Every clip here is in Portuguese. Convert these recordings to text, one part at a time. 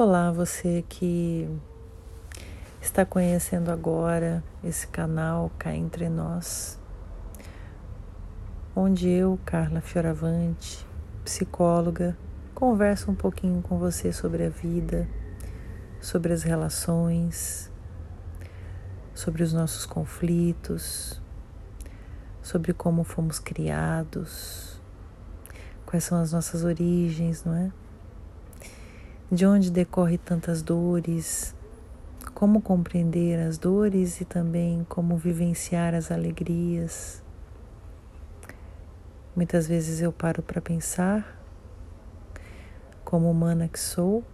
Olá, você que está conhecendo agora esse canal Cá Entre Nós, onde eu, Carla Fioravante, psicóloga, converso um pouquinho com você sobre a vida, sobre as relações, sobre os nossos conflitos, sobre como fomos criados, quais são as nossas origens, não é? De onde decorre tantas dores, como compreender as dores e também como vivenciar as alegrias. Muitas vezes eu paro para pensar, como humana que sou,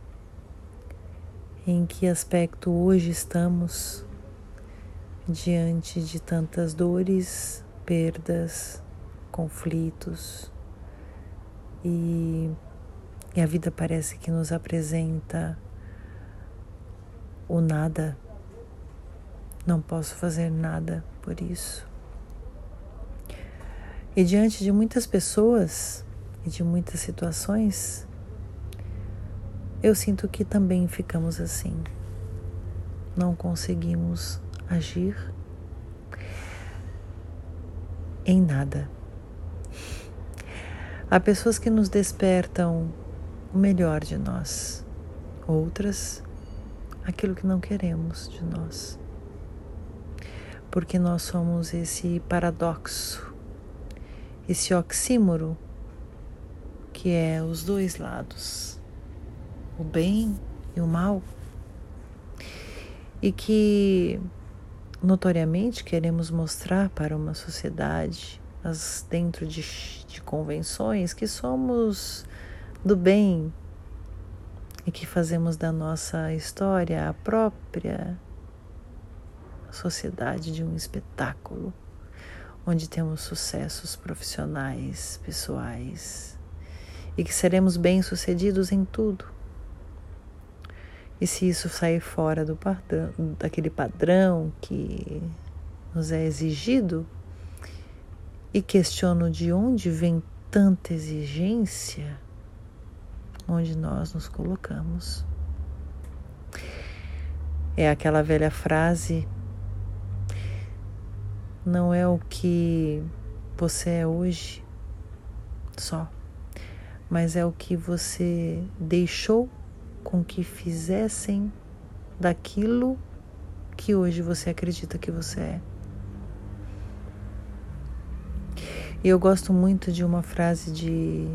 em que aspecto hoje estamos diante de tantas dores, perdas, conflitos e e a vida parece que nos apresenta o nada. Não posso fazer nada por isso. E diante de muitas pessoas e de muitas situações, eu sinto que também ficamos assim. Não conseguimos agir em nada. Há pessoas que nos despertam o melhor de nós, outras, aquilo que não queremos de nós. Porque nós somos esse paradoxo, esse oxímoro que é os dois lados, o bem e o mal, e que notoriamente queremos mostrar para uma sociedade, mas dentro de, de convenções, que somos do bem e que fazemos da nossa história a própria sociedade de um espetáculo, onde temos sucessos profissionais, pessoais e que seremos bem-sucedidos em tudo. E se isso sair fora do padrão, daquele padrão que nos é exigido, e questiono de onde vem tanta exigência, onde nós nos colocamos. É aquela velha frase: não é o que você é hoje só, mas é o que você deixou com que fizessem daquilo que hoje você acredita que você é. E eu gosto muito de uma frase de,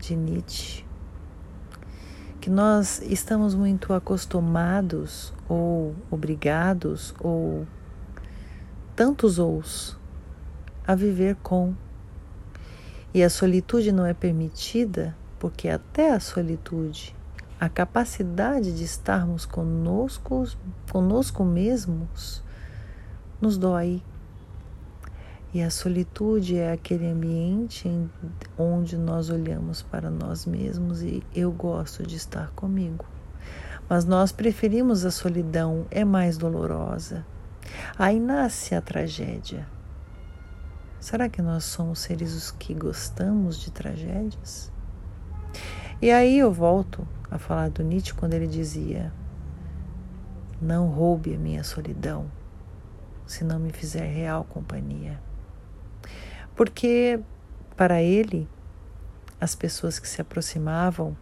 de Nietzsche que nós estamos muito acostumados ou obrigados ou tantos ous a viver com. E a solitude não é permitida porque até a solitude, a capacidade de estarmos conosco, conosco mesmos, nos dói. E a solitude é aquele ambiente onde nós olhamos para nós mesmos e eu gosto de estar comigo. Mas nós preferimos a solidão, é mais dolorosa. Aí nasce a tragédia. Será que nós somos seres os que gostamos de tragédias? E aí eu volto a falar do Nietzsche quando ele dizia: Não roube a minha solidão, se não me fizer real companhia. Porque para ele, as pessoas que se aproximavam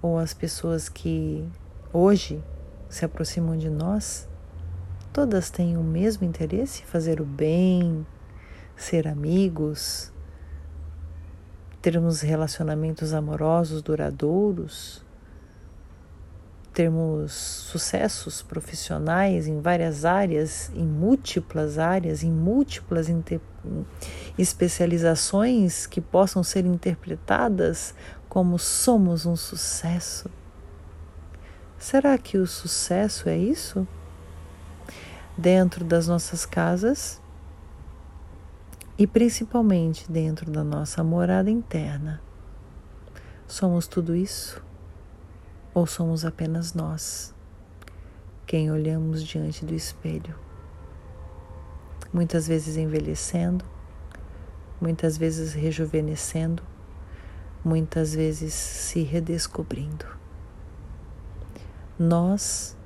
ou as pessoas que hoje se aproximam de nós, todas têm o mesmo interesse, fazer o bem, ser amigos, termos relacionamentos amorosos duradouros, termos sucessos profissionais em várias áreas, em múltiplas áreas, em múltiplas especializações que possam ser interpretadas como somos um sucesso. Será que o sucesso é isso? Dentro das nossas casas e principalmente dentro da nossa morada interna. Somos tudo isso? Ou somos apenas nós, quem olhamos diante do espelho? Muitas vezes envelhecendo, muitas vezes rejuvenescendo, muitas vezes se redescobrindo. nós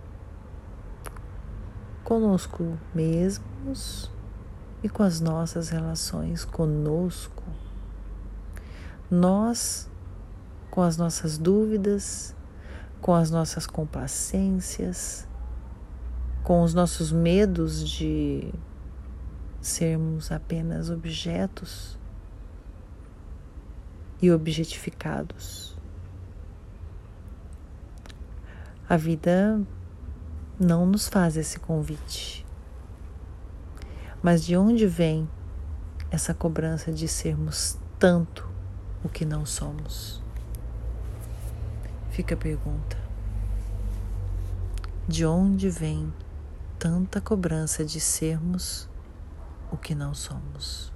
conosco mesmos e com as nossas relações conosco. Nós com as nossas dúvidas, com as nossas complacências, com os nossos medos de sermos apenas objetos e objetificados. A vida não nos faz esse convite. Mas de onde vem essa cobrança de sermos tanto o que não somos? Fica a pergunta. De onde vem tanta cobrança de sermos o que não somos?